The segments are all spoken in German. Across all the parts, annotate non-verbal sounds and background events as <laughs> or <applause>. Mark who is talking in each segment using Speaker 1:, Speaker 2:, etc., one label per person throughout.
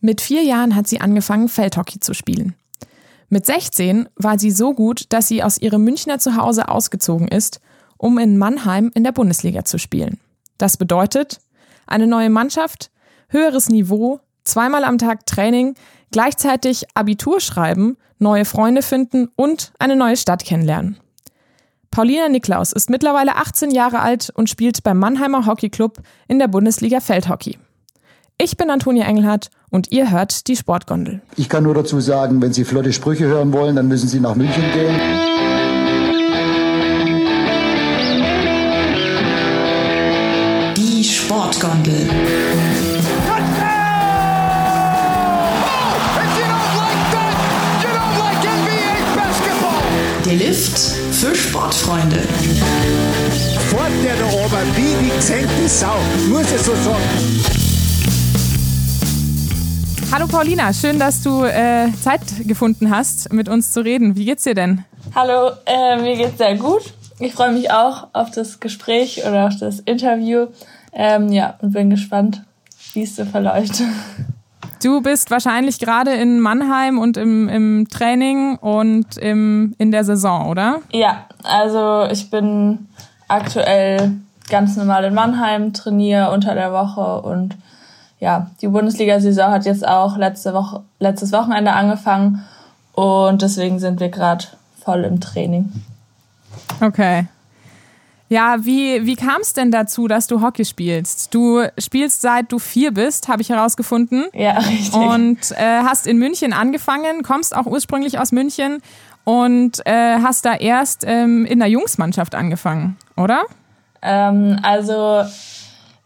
Speaker 1: Mit vier Jahren hat sie angefangen, Feldhockey zu spielen. Mit 16 war sie so gut, dass sie aus ihrem Münchner Zuhause ausgezogen ist, um in Mannheim in der Bundesliga zu spielen. Das bedeutet, eine neue Mannschaft, höheres Niveau, zweimal am Tag Training, gleichzeitig Abitur schreiben, neue Freunde finden und eine neue Stadt kennenlernen. Paulina Niklaus ist mittlerweile 18 Jahre alt und spielt beim Mannheimer Hockeyclub in der Bundesliga Feldhockey. Ich bin Antonia Engelhardt und ihr hört die Sportgondel.
Speaker 2: Ich kann nur dazu sagen, wenn Sie flotte Sprüche hören wollen, dann müssen Sie nach München gehen.
Speaker 3: Die Sportgondel. Der Lift für Sportfreunde.
Speaker 4: Fort der da oben, wie die gesenkte Sau. Muss es so sagen.
Speaker 1: Hallo Paulina, schön, dass du äh, Zeit gefunden hast, mit uns zu reden. Wie geht's dir denn?
Speaker 5: Hallo, äh, mir geht's sehr gut. Ich freue mich auch auf das Gespräch oder auf das Interview. Ähm, ja, und bin gespannt, wie es so verläuft. <laughs>
Speaker 1: Du bist wahrscheinlich gerade in Mannheim und im, im Training und im, in der Saison, oder?
Speaker 5: Ja, also ich bin aktuell ganz normal in Mannheim, trainiere unter der Woche und ja, die Bundesliga-Saison hat jetzt auch letzte Woche, letztes Wochenende angefangen und deswegen sind wir gerade voll im Training.
Speaker 1: Okay. Ja, wie, wie kam es denn dazu, dass du Hockey spielst? Du spielst seit du vier bist, habe ich herausgefunden.
Speaker 5: Ja, <laughs> richtig.
Speaker 1: Und äh, hast in München angefangen, kommst auch ursprünglich aus München und äh, hast da erst ähm, in der Jungsmannschaft angefangen, oder?
Speaker 5: Ähm, also,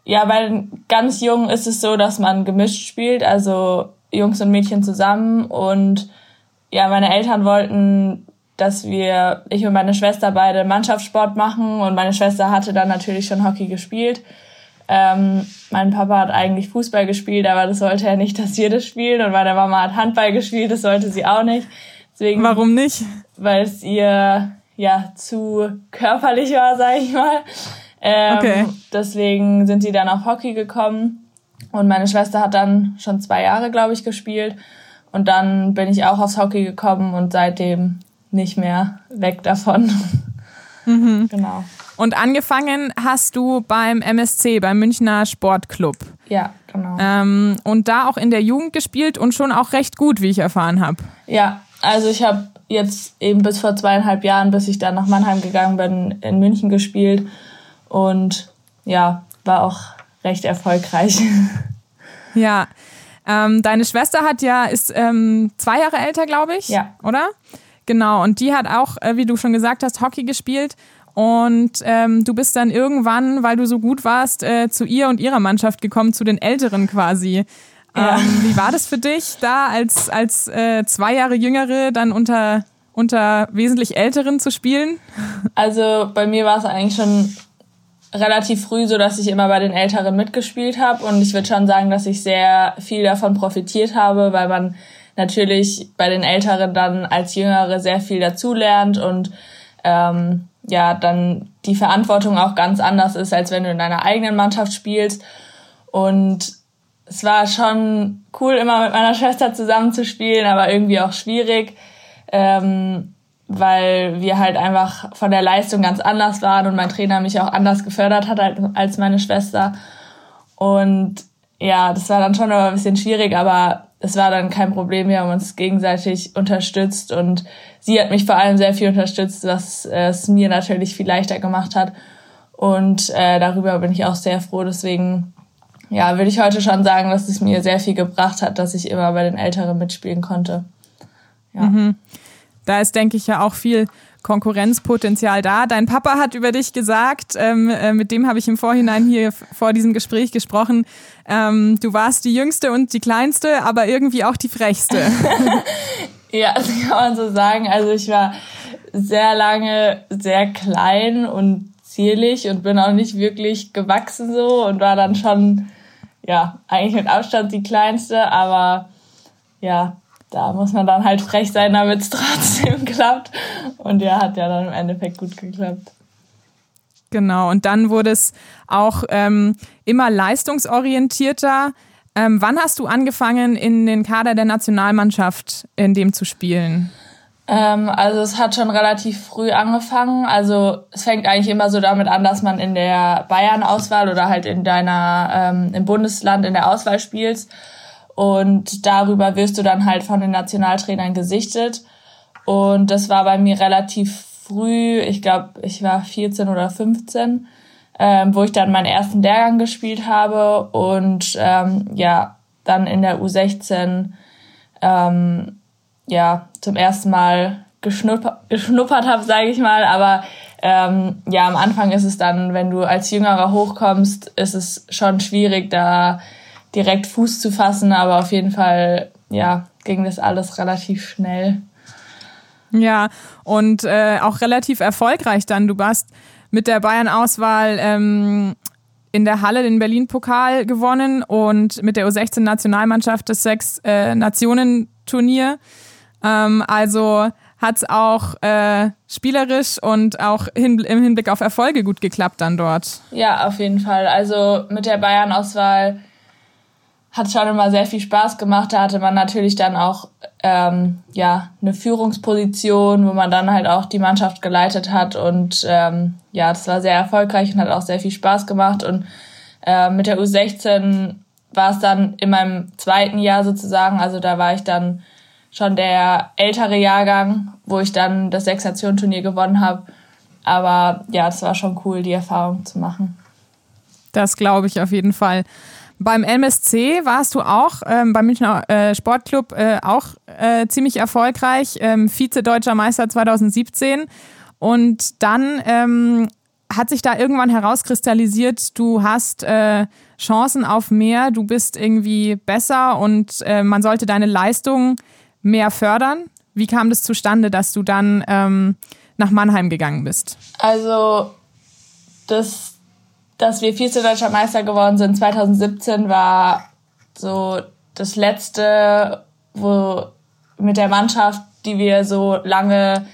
Speaker 5: ja, bei den ganz Jungen ist es so, dass man gemischt spielt, also Jungs und Mädchen zusammen. Und ja, meine Eltern wollten dass wir, ich und meine Schwester beide Mannschaftssport machen und meine Schwester hatte dann natürlich schon Hockey gespielt. Ähm, mein Papa hat eigentlich Fußball gespielt, aber das wollte er nicht, dass wir das spielen und meine Mama hat Handball gespielt, das wollte sie auch nicht.
Speaker 1: Deswegen, Warum nicht?
Speaker 5: Weil es ihr ja zu körperlich war, sag ich mal. Ähm, okay. Deswegen sind sie dann auf Hockey gekommen und meine Schwester hat dann schon zwei Jahre, glaube ich, gespielt. Und dann bin ich auch aufs Hockey gekommen und seitdem nicht mehr weg davon. <laughs>
Speaker 1: Mhm. Genau. Und angefangen hast du beim MSC, beim Münchner Sportclub.
Speaker 5: Ja, genau.
Speaker 1: Ähm, und da auch in der Jugend gespielt und schon auch recht gut, wie ich erfahren habe.
Speaker 5: Ja, also ich habe jetzt eben bis vor zweieinhalb Jahren, bis ich dann nach Mannheim gegangen bin, in München gespielt und ja, war auch recht erfolgreich. <laughs>
Speaker 1: Ja, ähm, deine Schwester hat ja ist ähm, zwei Jahre älter, glaube ich.
Speaker 5: Ja.
Speaker 1: Oder? Genau, und die hat auch, äh, wie du schon gesagt hast, Hockey gespielt. Und ähm, du bist dann irgendwann, weil du so gut warst, äh, zu ihr und ihrer Mannschaft gekommen, zu den Älteren quasi. Ja. Ähm, wie war das für dich, da als, als äh, zwei Jahre Jüngere dann unter, unter wesentlich Älteren zu spielen?
Speaker 5: Also bei mir war es eigentlich schon relativ früh so, dass ich immer bei den Älteren mitgespielt habe. Und ich würde schon sagen, dass ich sehr viel davon profitiert habe, weil man natürlich bei den Älteren dann als Jüngere sehr viel dazulernt und ähm, ja, dann die Verantwortung auch ganz anders ist, als wenn du in deiner eigenen Mannschaft spielst. Und es war schon cool, immer mit meiner Schwester zusammen zu spielen, aber irgendwie auch schwierig, ähm, weil wir halt einfach von der Leistung ganz anders waren und mein Trainer mich auch anders gefördert hat als meine Schwester. Und ja, das war dann schon aber ein bisschen schwierig, aber es war dann kein Problem. Wir haben uns gegenseitig unterstützt und sie hat mich vor allem sehr viel unterstützt, was es mir natürlich viel leichter gemacht hat. Und äh, darüber bin ich auch sehr froh. Deswegen, ja, würde ich heute schon sagen, dass es mir sehr viel gebracht hat, dass ich immer bei den Älteren mitspielen konnte.
Speaker 1: Ja. Mhm. Da ist, denke ich, ja auch viel Konkurrenzpotenzial da. Dein Papa hat über dich gesagt, ähm, äh, mit dem habe ich im Vorhinein hier vor diesem Gespräch gesprochen, ähm, du warst die jüngste und die kleinste, aber irgendwie auch die frechste. <laughs>
Speaker 5: ja, das kann man so sagen. Also ich war sehr lange sehr klein und zierlich und bin auch nicht wirklich gewachsen so und war dann schon, ja, eigentlich mit Abstand die kleinste, aber ja, da muss man dann halt frech sein, damit es <laughs> trotzdem klappt. Und ja, hat ja dann im Endeffekt gut geklappt.
Speaker 1: Genau, und dann wurde es auch ähm, immer leistungsorientierter. Ähm, wann hast du angefangen, in den Kader der Nationalmannschaft in dem zu spielen?
Speaker 5: Ähm, also es hat schon relativ früh angefangen. Also es fängt eigentlich immer so damit an, dass man in der Bayern-Auswahl oder halt in deiner ähm, im Bundesland in der Auswahl spielst. Und darüber wirst du dann halt von den Nationaltrainern gesichtet. Und das war bei mir relativ früh, ich glaube, ich war 14 oder 15, ähm, wo ich dann meinen ersten Lehrgang gespielt habe und ähm, ja, dann in der U16 ähm, ja zum ersten Mal geschnuppert, geschnuppert habe, sage ich mal. Aber ähm, ja, am Anfang ist es dann, wenn du als Jüngerer hochkommst, ist es schon schwierig, da direkt Fuß zu fassen. Aber auf jeden Fall, ja, ging das alles relativ schnell.
Speaker 1: Ja, und äh, auch relativ erfolgreich dann. Du warst mit der Bayern-Auswahl ähm, in der Halle den Berlin-Pokal gewonnen und mit der U16-Nationalmannschaft das Sechs-Nationen-Turnier. Äh, ähm, also hat es auch äh, spielerisch und auch hin, im Hinblick auf Erfolge gut geklappt dann dort.
Speaker 5: Ja, auf jeden Fall. Also mit der Bayern-Auswahl hat schon immer sehr viel Spaß gemacht. Da hatte man natürlich dann auch ähm, ja eine Führungsposition, wo man dann halt auch die Mannschaft geleitet hat und ähm, ja, das war sehr erfolgreich und hat auch sehr viel Spaß gemacht und äh, mit der U16 war es dann in meinem zweiten Jahr sozusagen, also da war ich dann schon der ältere Jahrgang, wo ich dann das Sechs-Nation-Turnier gewonnen habe. Aber ja, es war schon cool, die Erfahrung zu machen.
Speaker 1: Das glaube ich auf jeden Fall. Beim MSC warst du auch ähm, beim Münchner äh, Sportclub äh, auch äh, ziemlich erfolgreich, ähm, Vize-Deutscher Meister 2017. Und dann ähm, hat sich da irgendwann herauskristallisiert, du hast äh, Chancen auf mehr, du bist irgendwie besser und äh, man sollte deine Leistung mehr fördern. Wie kam das zustande, dass du dann ähm, nach Mannheim gegangen bist?
Speaker 5: Also das dass wir Vize-Deutscher Meister geworden sind. 2017 war so das letzte, wo mit der Mannschaft, die wir so lange,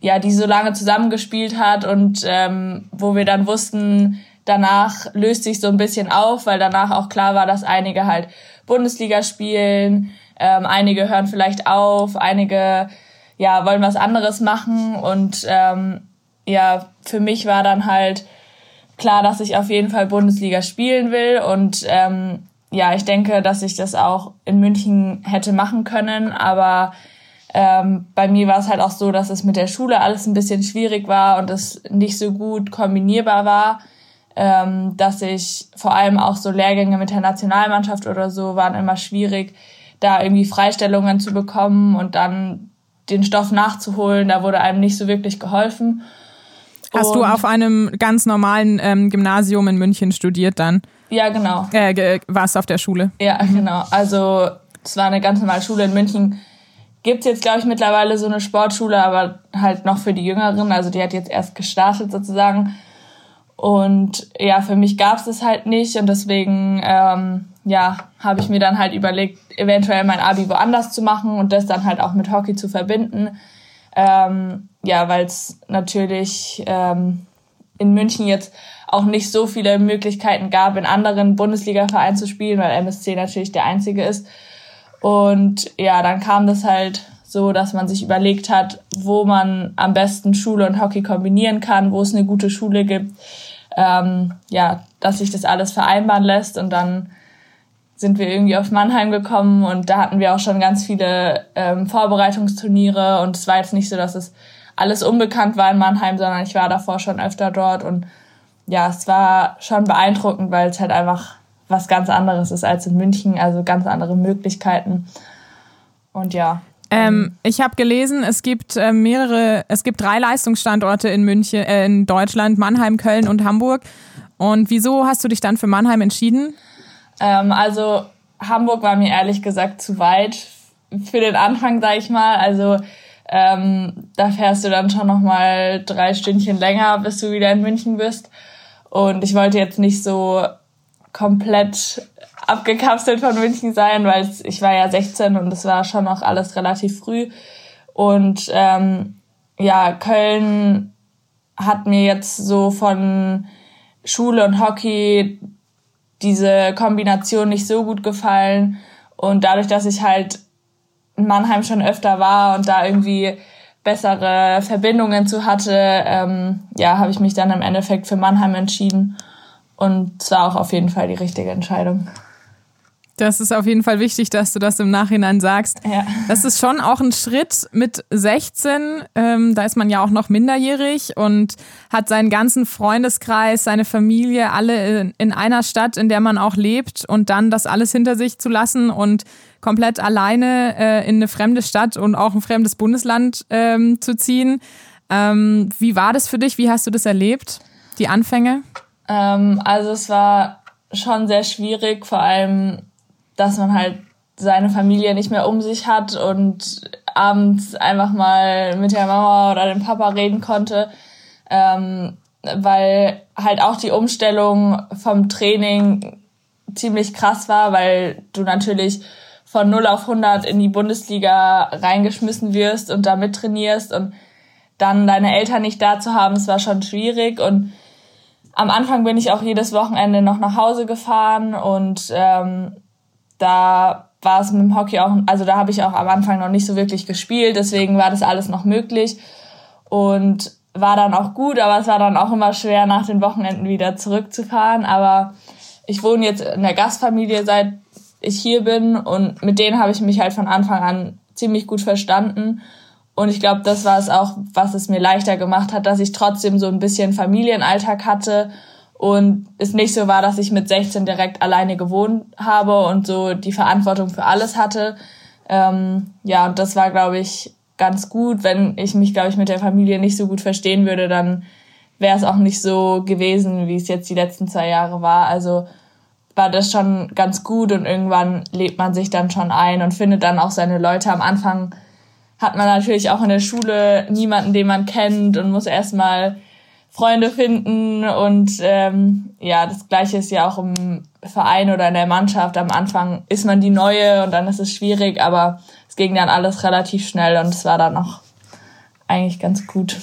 Speaker 5: ja, die so lange zusammengespielt hat und ähm, wo wir dann wussten, danach löst sich so ein bisschen auf, weil danach auch klar war, dass einige halt Bundesliga spielen, ähm, einige hören vielleicht auf, einige ja wollen was anderes machen und ähm, ja, für mich war dann halt klar, dass ich auf jeden Fall Bundesliga spielen will und ähm, ja, ich denke, dass ich das auch in München hätte machen können, aber ähm, bei mir war es halt auch so, dass es mit der Schule alles ein bisschen schwierig war und es nicht so gut kombinierbar war, ähm, dass ich vor allem auch so Lehrgänge mit der Nationalmannschaft oder so waren immer schwierig, da irgendwie Freistellungen zu bekommen und dann den Stoff nachzuholen. Da wurde einem nicht so wirklich geholfen.
Speaker 1: Hast du auf einem ganz normalen ähm, Gymnasium in München studiert dann?
Speaker 5: Ja, genau.
Speaker 1: Äh, warst auf der Schule?
Speaker 5: Ja, genau. Also es war eine ganz normale Schule in München. Gibt's jetzt, glaube ich, mittlerweile so eine Sportschule, aber halt noch für die Jüngeren. Also die hat jetzt erst gestartet sozusagen. Und ja, für mich gab's das halt nicht. Und deswegen, ähm, ja, habe ich mir dann halt überlegt, eventuell mein Abi woanders zu machen und das dann halt auch mit Hockey zu verbinden. Ähm, ja, weil es natürlich ähm, in München jetzt auch nicht so viele Möglichkeiten gab, in anderen Bundesliga-Vereinen zu spielen, weil MSC natürlich der einzige ist. Und ja, dann kam das halt so, dass man sich überlegt hat, wo man am besten Schule und Hockey kombinieren kann, wo es eine gute Schule gibt, ähm, ja, dass sich das alles vereinbaren lässt und dann sind wir irgendwie auf Mannheim gekommen und da hatten wir auch schon ganz viele ähm, Vorbereitungsturniere und es war jetzt nicht so, dass es alles unbekannt war in Mannheim, sondern ich war davor schon öfter dort und ja, es war schon beeindruckend, weil es halt einfach was ganz anderes ist als in München, also ganz andere Möglichkeiten und ja.
Speaker 1: Ähm, ich habe gelesen, es gibt äh, mehrere, es gibt drei Leistungsstandorte in München, äh, in Deutschland, Mannheim, Köln und Hamburg. Und wieso hast du dich dann für Mannheim entschieden?
Speaker 5: Ähm, also Hamburg war mir ehrlich gesagt zu weit für den Anfang, sag ich mal. Also ähm, da fährst du dann schon noch mal drei Stündchen länger, bis du wieder in München bist. Und ich wollte jetzt nicht so komplett abgekapselt von München sein, weil ich war ja 16 und es war schon noch alles relativ früh. Und ähm, ja, Köln hat mir jetzt so von Schule und Hockey diese Kombination nicht so gut gefallen. Und dadurch, dass ich halt in Mannheim schon öfter war und da irgendwie bessere Verbindungen zu hatte, ähm, ja, habe ich mich dann im Endeffekt für Mannheim entschieden. Und es war auch auf jeden Fall die richtige Entscheidung.
Speaker 1: Das ist auf jeden Fall wichtig, dass du das im Nachhinein sagst.
Speaker 5: Ja.
Speaker 1: Das ist schon auch ein Schritt mit 16. Ähm, da ist man ja auch noch minderjährig und hat seinen ganzen Freundeskreis, seine Familie, alle in, in einer Stadt, in der man auch lebt und dann das alles hinter sich zu lassen und komplett alleine äh, in eine fremde Stadt und auch ein fremdes Bundesland ähm, zu ziehen. Ähm, wie war das für dich? Wie hast du das erlebt? Die Anfänge?
Speaker 5: Ähm, also es war schon sehr schwierig, vor allem dass man halt seine Familie nicht mehr um sich hat und abends einfach mal mit der Mama oder dem Papa reden konnte, ähm, weil halt auch die Umstellung vom Training ziemlich krass war, weil du natürlich von 0 auf 100 in die Bundesliga reingeschmissen wirst und da mittrainierst und dann deine Eltern nicht da zu haben, es war schon schwierig. Und am Anfang bin ich auch jedes Wochenende noch nach Hause gefahren und ähm, da war es mit dem Hockey auch, also da habe ich auch am Anfang noch nicht so wirklich gespielt, deswegen war das alles noch möglich und war dann auch gut, aber es war dann auch immer schwer, nach den Wochenenden wieder zurückzufahren. Aber ich wohne jetzt in der Gastfamilie, seit ich hier bin und mit denen habe ich mich halt von Anfang an ziemlich gut verstanden. Und ich glaube, das war es auch, was es mir leichter gemacht hat, dass ich trotzdem so ein bisschen Familienalltag hatte und es nicht so war, dass ich mit 16 direkt alleine gewohnt habe und so die Verantwortung für alles hatte. Ähm, ja, und das war, glaube ich, ganz gut. Wenn ich mich, glaube ich, mit der Familie nicht so gut verstehen würde, dann wäre es auch nicht so gewesen, wie es jetzt die letzten zwei Jahre war. Also war das schon ganz gut und irgendwann lebt man sich dann schon ein und findet dann auch seine Leute. Am Anfang hat man natürlich auch in der Schule niemanden, den man kennt und muss erstmal Freunde finden und ähm, ja, das gleiche ist ja auch im Verein oder in der Mannschaft. Am Anfang ist man die Neue und dann ist es schwierig, aber es ging dann alles relativ schnell und es war dann auch eigentlich ganz gut.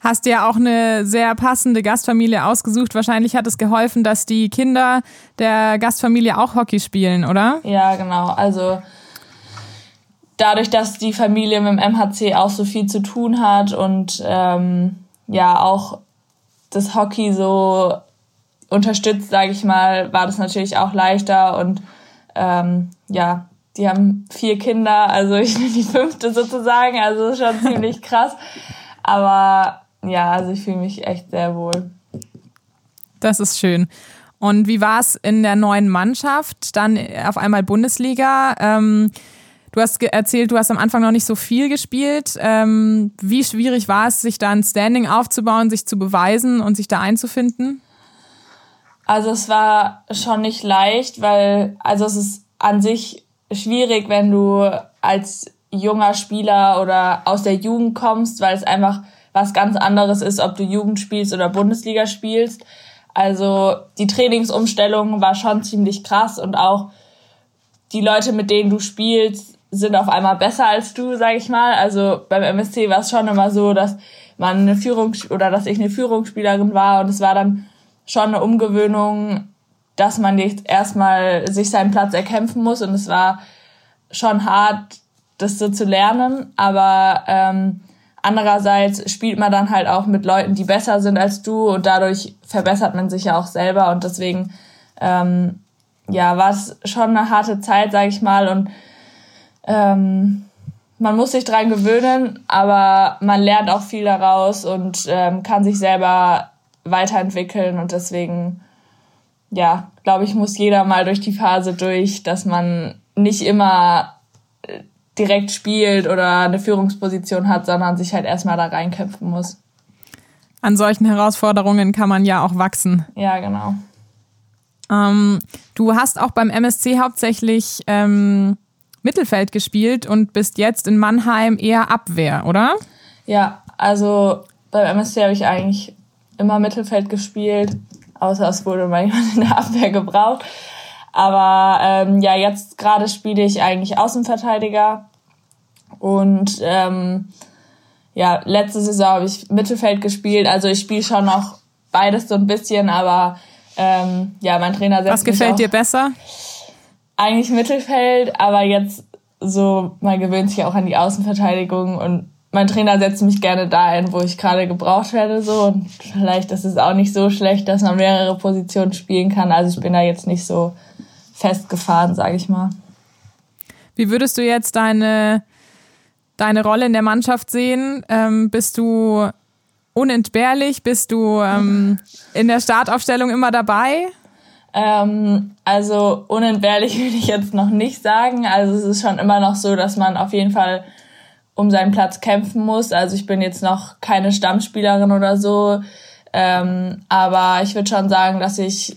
Speaker 1: Hast dir auch eine sehr passende Gastfamilie ausgesucht. Wahrscheinlich hat es geholfen, dass die Kinder der Gastfamilie auch Hockey spielen, oder?
Speaker 5: Ja, genau. Also dadurch, dass die Familie mit dem MHC auch so viel zu tun hat und ähm, ja auch das Hockey so unterstützt, sage ich mal, war das natürlich auch leichter und ähm, ja, die haben vier Kinder, also ich <laughs> bin die fünfte sozusagen, also schon ziemlich <laughs> krass. Aber ja, also ich fühle mich echt sehr wohl.
Speaker 1: Das ist schön. Und wie war es in der neuen Mannschaft? Dann auf einmal Bundesliga. Ähm, Du hast erzählt, du hast am Anfang noch nicht so viel gespielt. Ähm, wie schwierig war es, sich da ein Standing aufzubauen, sich zu beweisen und sich da einzufinden?
Speaker 5: Also es war schon nicht leicht, weil also es ist an sich schwierig, wenn du als junger Spieler oder aus der Jugend kommst, weil es einfach was ganz anderes ist, ob du Jugend spielst oder Bundesliga spielst. Also die Trainingsumstellung war schon ziemlich krass und auch die Leute, mit denen du spielst, sind auf einmal besser als du, sag ich mal. Also beim MSC war es schon immer so, dass man eine Führung oder dass ich eine Führungsspielerin war und es war dann schon eine Umgewöhnung, dass man jetzt erstmal sich seinen Platz erkämpfen muss und es war schon hart, das so zu lernen, aber ähm, andererseits spielt man dann halt auch mit Leuten, die besser sind als du und dadurch verbessert man sich ja auch selber und deswegen ähm, ja war es schon eine harte Zeit, sag ich mal und ähm, man muss sich dran gewöhnen, aber man lernt auch viel daraus und ähm, kann sich selber weiterentwickeln und deswegen, ja, glaube ich, muss jeder mal durch die Phase durch, dass man nicht immer äh, direkt spielt oder eine Führungsposition hat, sondern sich halt erstmal da reinkämpfen muss.
Speaker 1: An solchen Herausforderungen kann man ja auch wachsen.
Speaker 5: Ja, genau.
Speaker 1: Ähm, du hast auch beim MSC hauptsächlich ähm, Mittelfeld gespielt und bist jetzt in Mannheim eher Abwehr, oder?
Speaker 5: Ja, also beim MSC habe ich eigentlich immer Mittelfeld gespielt, außer es wurde mal <laughs> jemand in der Abwehr gebraucht. Aber ähm, ja, jetzt gerade spiele ich eigentlich Außenverteidiger und ähm, ja, letzte Saison habe ich Mittelfeld gespielt. Also ich spiele schon noch beides so ein bisschen, aber Ähm, ja, mein Trainer setzt
Speaker 1: Was gefällt dir besser?
Speaker 5: Eigentlich Mittelfeld, aber jetzt so, man gewöhnt sich auch an die Außenverteidigung und mein Trainer setzt mich gerne da ein, wo ich gerade gebraucht werde, so. Und vielleicht ist es auch nicht so schlecht, dass man mehrere Positionen spielen kann. Also ich bin da jetzt nicht so festgefahren, sage ich mal.
Speaker 1: Wie würdest du jetzt deine, deine Rolle in der Mannschaft sehen? Ähm, bist du unentbehrlich? Bist du ähm, in der Startaufstellung immer dabei?
Speaker 5: Ähm, also unentbehrlich <laughs> würde ich jetzt noch nicht sagen. Also es ist schon immer noch so, dass man auf jeden Fall um seinen Platz kämpfen muss. Also ich bin jetzt noch keine Stammspielerin oder so. Ähm, aber ich würde schon sagen, dass ich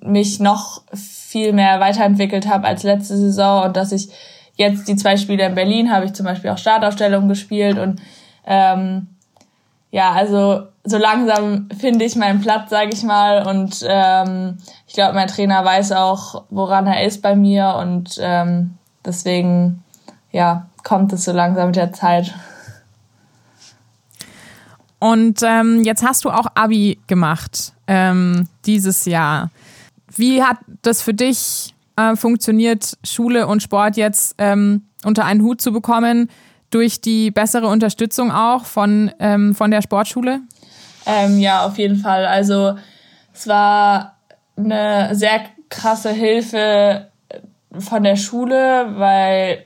Speaker 5: mich noch viel mehr weiterentwickelt habe als letzte Saison und dass ich jetzt die zwei Spiele in Berlin habe ich zum Beispiel auch Startaufstellung gespielt und ähm, ja, also so langsam finde ich meinen Platz, sage ich mal. Und ähm, ich glaube, mein Trainer weiß auch, woran er ist bei mir und ähm, deswegen ja kommt es so langsam mit der Zeit.
Speaker 1: Und ähm, jetzt hast du auch Abi gemacht ähm, dieses Jahr. Wie hat das für dich äh, funktioniert, Schule und Sport jetzt ähm, unter einen Hut zu bekommen, durch die bessere Unterstützung auch von, ähm, von der Sportschule?
Speaker 5: Ähm, ja, auf jeden Fall. Also es war eine sehr krasse Hilfe von der Schule, weil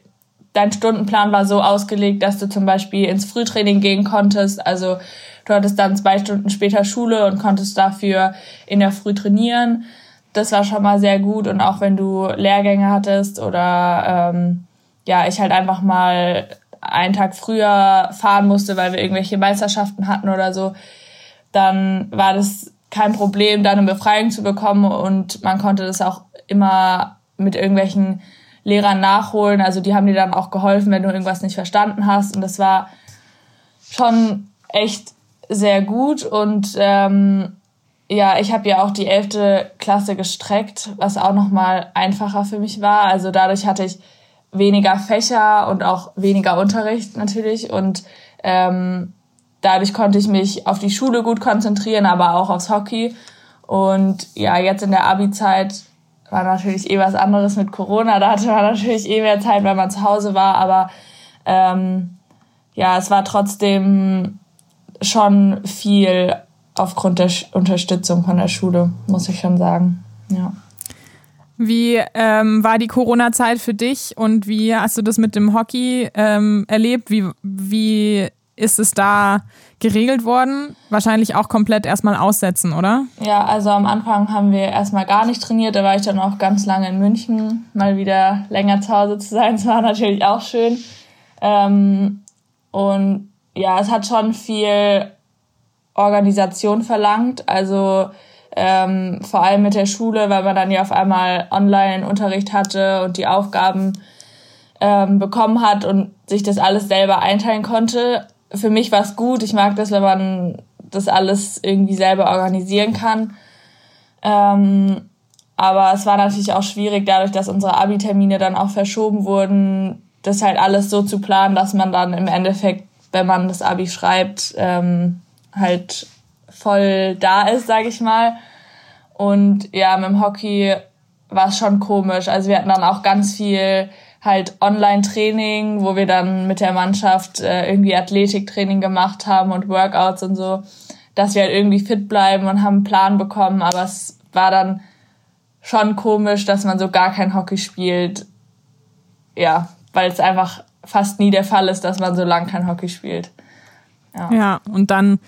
Speaker 5: dein Stundenplan war so ausgelegt, dass du zum Beispiel ins Frühtraining gehen konntest. Also du hattest dann zwei Stunden später Schule und konntest dafür in der Früh trainieren. Das war schon mal sehr gut. Und auch wenn du Lehrgänge hattest oder ähm, ja, ich halt einfach mal einen Tag früher fahren musste, weil wir irgendwelche Meisterschaften hatten oder so, dann war das kein Problem, da eine Befreiung zu bekommen und man konnte das auch immer mit irgendwelchen Lehrern nachholen. Also die haben dir dann auch geholfen, wenn du irgendwas nicht verstanden hast. Und das war schon echt sehr gut. Und ähm, ja, ich habe ja auch die elfte Klasse gestreckt, was auch nochmal einfacher für mich war. Also dadurch hatte ich weniger Fächer und auch weniger Unterricht natürlich. Und ähm, dadurch konnte ich mich auf die Schule gut konzentrieren, aber auch aufs Hockey. Und ja, jetzt in der Abi-Zeit war natürlich eh was anderes mit Corona. Da hatte man natürlich eh mehr Zeit, weil man zu Hause war. Aber ähm, ja, es war trotzdem schon viel aufgrund der Unterstützung von der Schule, muss ich schon sagen. Ja.
Speaker 1: Wie ähm, war die Corona-Zeit für dich und wie hast du das mit dem Hockey ähm, erlebt? Wie, wie ist es da geregelt worden? Wahrscheinlich auch komplett erstmal aussetzen, oder?
Speaker 5: Ja, also am Anfang haben wir erstmal gar nicht trainiert. Da war ich dann auch ganz lange in München, mal wieder länger zu Hause zu sein. Das war natürlich auch schön. Ähm, und ja, es hat schon viel Organisation verlangt. Also ähm, vor allem mit der Schule, weil man dann ja auf einmal Online-Unterricht hatte und die Aufgaben ähm, bekommen hat und sich das alles selber einteilen konnte für mich war es gut. Ich mag das, wenn man das alles irgendwie selber organisieren kann. Ähm, aber es war natürlich auch schwierig, dadurch, dass unsere Abi-Termine dann auch verschoben wurden, das halt alles so zu planen, dass man dann im Endeffekt, wenn man das Abi schreibt, ähm, halt voll da ist, sag ich mal. Und ja, mit dem Hockey war es schon komisch. Also wir hatten dann auch ganz viel halt Online-Training, wo wir dann mit der Mannschaft äh, irgendwie Athletiktraining gemacht haben und Workouts und so, dass wir halt irgendwie fit bleiben und haben einen Plan bekommen. Aber es war dann schon komisch, dass man so gar kein Hockey spielt. Ja, weil es einfach fast nie der Fall ist, dass man so lang kein Hockey spielt.
Speaker 1: Ja, ja und dann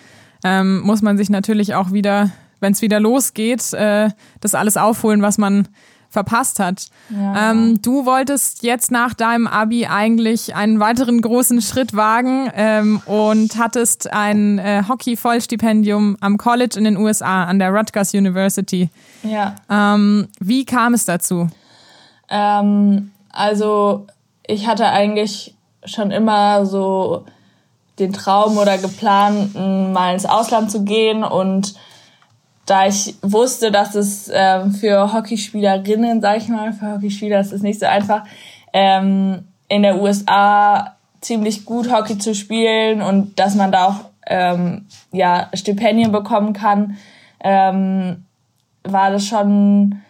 Speaker 1: ähm, muss man sich natürlich auch wieder, wenn es wieder losgeht, äh, das alles aufholen, was man verpasst hat. Ja. Ähm, du wolltest jetzt nach deinem Abi eigentlich einen weiteren großen Schritt wagen ähm, und hattest ein äh, Hockey-Vollstipendium am College in den USA, an der Rutgers University.
Speaker 5: Ja.
Speaker 1: Ähm, wie kam es dazu?
Speaker 5: Ähm, also ich hatte eigentlich schon immer so den Traum oder geplant, mal ins Ausland zu gehen und da ich wusste, dass es ähm, für Hockeyspielerinnen, sag ich mal, für Hockeyspieler ist es nicht so einfach, ähm, in der USA ziemlich gut Hockey zu spielen und dass man da auch ähm, ja Stipendien bekommen kann, ähm, war das schon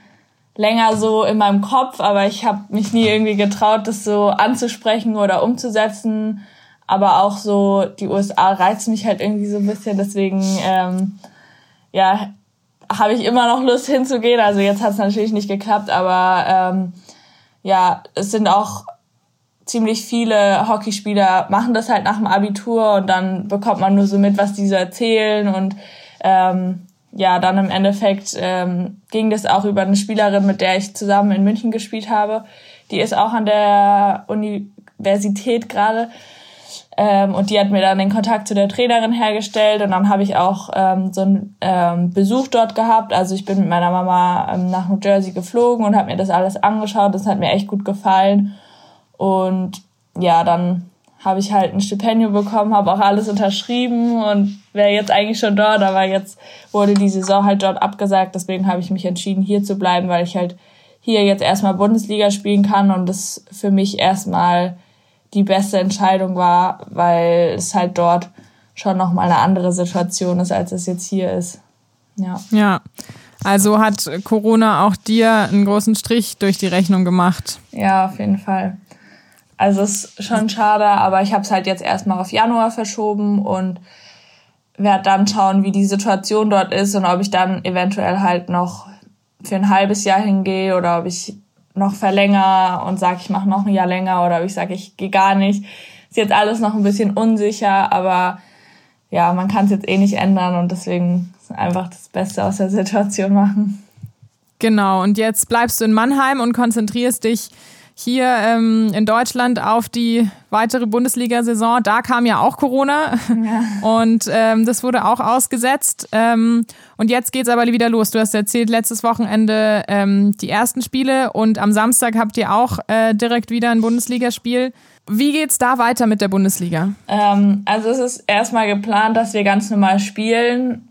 Speaker 5: länger so in meinem Kopf, aber ich habe mich nie irgendwie getraut, das so anzusprechen oder umzusetzen. Aber auch so die USA reizt mich halt irgendwie so ein bisschen, deswegen ähm, ja habe ich immer noch Lust hinzugehen. Also jetzt hat es natürlich nicht geklappt, aber ähm, ja, es sind auch ziemlich viele Hockeyspieler machen das halt nach dem Abitur und dann bekommt man nur so mit, was die so erzählen und ähm, ja, dann im Endeffekt ähm, ging das auch über eine Spielerin, mit der ich zusammen in München gespielt habe. Die ist auch an der Universität gerade. Ähm, und die hat mir dann den Kontakt zu der Trainerin hergestellt und dann habe ich auch ähm, so einen ähm, Besuch dort gehabt. Also ich bin mit meiner Mama ähm, nach New Jersey geflogen und habe mir das alles angeschaut. Das hat mir echt gut gefallen. Und ja, dann habe ich halt ein Stipendium bekommen, habe auch alles unterschrieben und wäre jetzt eigentlich schon dort, aber jetzt wurde die Saison halt dort abgesagt. Deswegen habe ich mich entschieden, hier zu bleiben, weil ich halt hier jetzt erstmal Bundesliga spielen kann und das für mich erstmal die beste Entscheidung war, weil es halt dort schon nochmal eine andere Situation ist, als es jetzt hier ist. Ja.
Speaker 1: Ja. Also hat Corona auch dir einen großen Strich durch die Rechnung gemacht.
Speaker 5: Ja, auf jeden Fall. Also es ist schon schade, aber ich habe es halt jetzt erstmal auf Januar verschoben und werde dann schauen, wie die Situation dort ist und ob ich dann eventuell halt noch für ein halbes Jahr hingehe oder ob ich noch verlängere und sage, ich mache noch ein Jahr länger oder ich sage, ich gehe gar nicht. Ist jetzt alles noch ein bisschen unsicher, aber ja, man kann es jetzt eh nicht ändern und deswegen einfach das Beste aus der Situation machen.
Speaker 1: Genau, und jetzt bleibst du in Mannheim und konzentrierst dich hier ähm, in Deutschland auf die weitere Bundesliga-Saison. Da kam ja auch Corona ja. <laughs> und ähm, das wurde auch ausgesetzt. Ähm, und jetzt geht's aber wieder los. Du hast erzählt, letztes Wochenende ähm, die ersten Spiele und am Samstag habt ihr auch äh, direkt wieder ein Bundesligaspiel. Wie geht's da weiter mit der Bundesliga?
Speaker 5: Ähm, also es ist erstmal geplant, dass wir ganz normal spielen.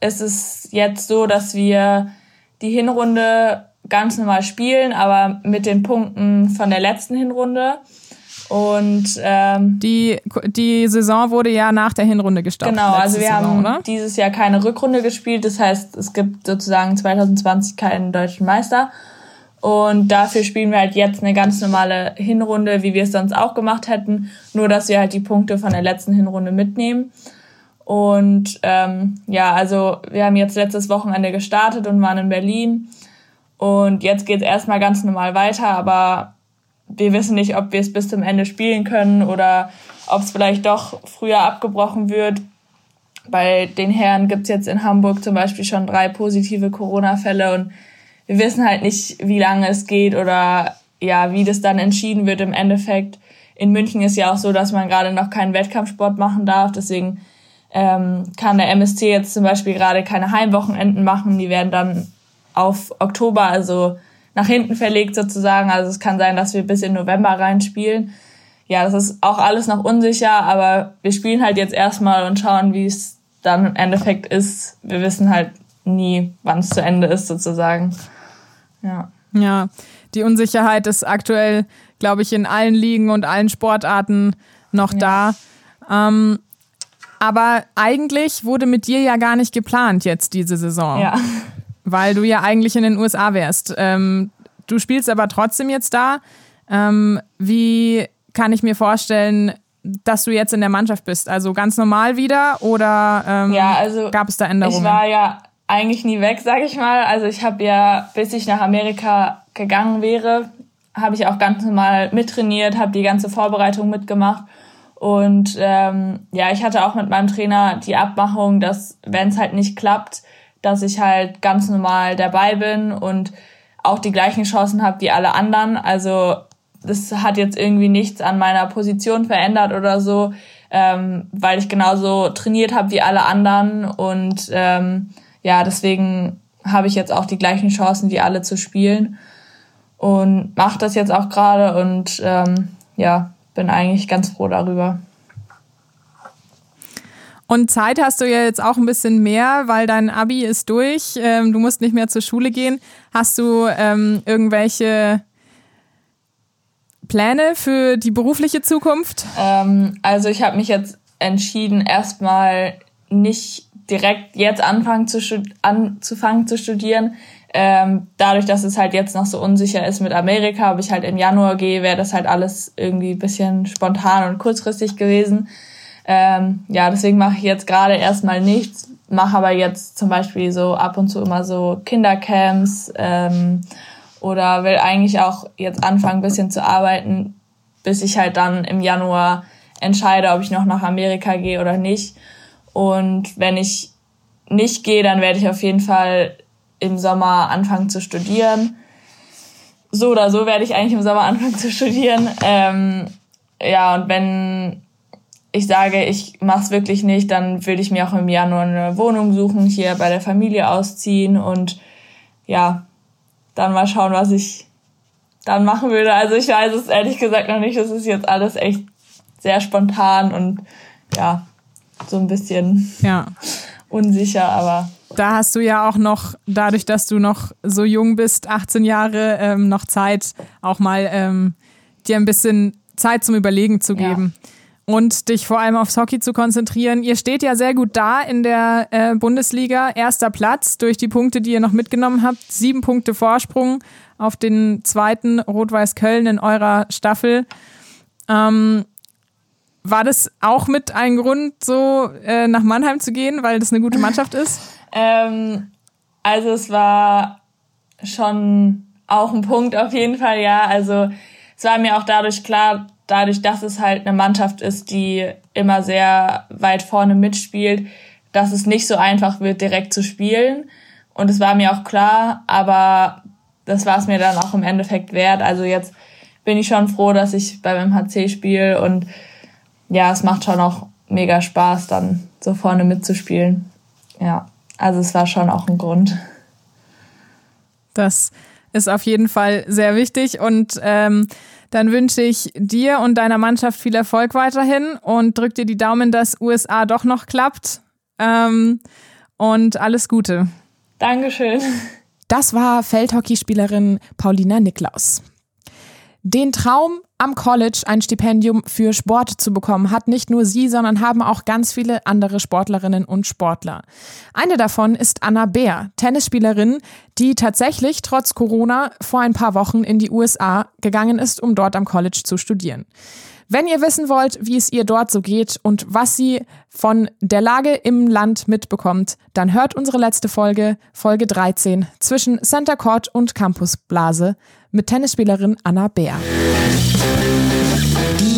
Speaker 5: Es ist jetzt so, dass wir die Hinrunde ganz normal spielen, aber mit den Punkten von der letzten Hinrunde. Und ähm,
Speaker 1: die, die Saison wurde ja nach der Hinrunde gestartet.
Speaker 5: Genau, also wir Saison, haben oder? dieses Jahr keine Rückrunde gespielt. Das heißt, es gibt sozusagen 2020 keinen deutschen Meister. Und dafür spielen wir halt jetzt eine ganz normale Hinrunde, wie wir es sonst auch gemacht hätten. Nur, dass wir halt die Punkte von der letzten Hinrunde mitnehmen. Und ähm, ja, also wir haben jetzt letztes Wochenende gestartet und waren in Berlin. Und jetzt geht es erstmal ganz normal weiter, aber wir wissen nicht, ob wir es bis zum Ende spielen können oder ob es vielleicht doch früher abgebrochen wird. Bei den Herren gibt es jetzt in Hamburg zum Beispiel schon drei positive Corona-Fälle und wir wissen halt nicht, wie lange es geht oder ja, wie das dann entschieden wird im Endeffekt. In München ist ja auch so, dass man gerade noch keinen Wettkampfsport machen darf. Deswegen ähm, kann der MSC jetzt zum Beispiel gerade keine Heimwochenenden machen. Die werden dann auf Oktober, also nach hinten verlegt sozusagen. Also es kann sein, dass wir bis in November reinspielen. Ja, das ist auch alles noch unsicher, aber wir spielen halt jetzt erstmal und schauen, wie es dann im Endeffekt ist. Wir wissen halt nie, wann es zu Ende ist sozusagen. Ja.
Speaker 1: Ja, die Unsicherheit ist aktuell, glaube ich, in allen Ligen und allen Sportarten noch ja. da. Ähm, aber eigentlich wurde mit dir ja gar nicht geplant jetzt diese Saison.
Speaker 5: Ja
Speaker 1: weil du ja eigentlich in den USA wärst. Ähm, du spielst aber trotzdem jetzt da. Ähm, wie kann ich mir vorstellen, dass du jetzt in der Mannschaft bist? Also ganz normal wieder oder ähm,
Speaker 5: ja, also
Speaker 1: gab es da Änderungen?
Speaker 5: Ich war ja eigentlich nie weg, sag ich mal. Also ich habe ja, bis ich nach Amerika gegangen wäre, habe ich auch ganz normal mittrainiert, habe die ganze Vorbereitung mitgemacht. Und ähm, ja, ich hatte auch mit meinem Trainer die Abmachung, dass wenn es halt nicht klappt, dass ich halt ganz normal dabei bin und auch die gleichen Chancen habe wie alle anderen. Also das hat jetzt irgendwie nichts an meiner Position verändert oder so, ähm, weil ich genauso trainiert habe wie alle anderen und ähm, ja, deswegen habe ich jetzt auch die gleichen Chancen wie alle zu spielen und mache das jetzt auch gerade und ähm, ja, bin eigentlich ganz froh darüber.
Speaker 1: Und Zeit hast du ja jetzt auch ein bisschen mehr, weil dein Abi ist durch. Ähm, du musst nicht mehr zur Schule gehen. Hast du ähm, irgendwelche Pläne für die berufliche Zukunft?
Speaker 5: Ähm, also ich habe mich jetzt entschieden, erstmal nicht direkt jetzt anfangen zu, anzufangen zu studieren. Ähm, dadurch, dass es halt jetzt noch so unsicher ist mit Amerika, ob ich halt im Januar gehe, wäre das halt alles irgendwie bisschen spontan und kurzfristig gewesen. Ähm, ja, deswegen mache ich jetzt gerade erstmal nichts, mache aber jetzt zum Beispiel so ab und zu immer so Kindercamps ähm, oder will eigentlich auch jetzt anfangen, ein bisschen zu arbeiten, bis ich halt dann im Januar entscheide, ob ich noch nach Amerika gehe oder nicht. Und wenn ich nicht gehe, dann werde ich auf jeden Fall im Sommer anfangen zu studieren. So oder so werde ich eigentlich im Sommer anfangen zu studieren. Ähm, ja, und wenn ich sage, ich mache es wirklich nicht, dann würde ich mir auch im Januar eine Wohnung suchen, hier bei der Familie ausziehen und ja, dann mal schauen, was ich dann machen würde. Also ich weiß es ehrlich gesagt noch nicht. Das ist jetzt alles echt sehr spontan und ja, so ein bisschen ja. unsicher, aber.
Speaker 1: Da hast du ja auch noch, dadurch, dass du noch so jung bist, 18 Jahre, ähm, noch Zeit, auch mal ähm, dir ein bisschen Zeit zum Überlegen zu geben. Und dich vor allem aufs Hockey zu konzentrieren. Ihr steht ja sehr gut da in der äh, Bundesliga. Erster Platz durch die Punkte, die ihr noch mitgenommen habt. Sieben Punkte Vorsprung auf den zweiten Rot-Weiß Köln in eurer Staffel. Ähm, war das auch mit ein Grund, so äh, nach Mannheim zu gehen, weil das eine gute Mannschaft ist? <laughs>
Speaker 5: ähm, also es war schon auch ein Punkt auf jeden Fall, ja. Also es war mir auch dadurch klar, dadurch, dass es halt eine Mannschaft ist, die immer sehr weit vorne mitspielt, dass es nicht so einfach wird, direkt zu spielen. Und es war mir auch klar, aber das war es mir dann auch im Endeffekt wert. Also jetzt bin ich schon froh, dass ich beim MHC spiele und ja, es macht schon auch mega Spaß, dann so vorne mitzuspielen. Ja, also es war schon auch ein Grund.
Speaker 1: Das ist auf jeden Fall sehr wichtig und ähm, dann wünsche ich dir und deiner Mannschaft viel Erfolg weiterhin und drück dir die Daumen, dass USA doch noch klappt. Ähm, und alles Gute.
Speaker 5: Dankeschön.
Speaker 1: Das war Feldhockeyspielerin Paulina Niklaus. Den Traum, am College ein Stipendium für Sport zu bekommen, hat nicht nur sie, sondern haben auch ganz viele andere Sportlerinnen und Sportler. Eine davon ist Anna Bär, Tennisspielerin, die tatsächlich trotz Corona vor ein paar Wochen in die USA gegangen ist, um dort am College zu studieren. Wenn ihr wissen wollt, wie es ihr dort so geht und was sie von der Lage im Land mitbekommt, dann hört unsere letzte Folge, Folge 13, zwischen Center Court und Campus Blase mit Tennisspielerin Anna Bär.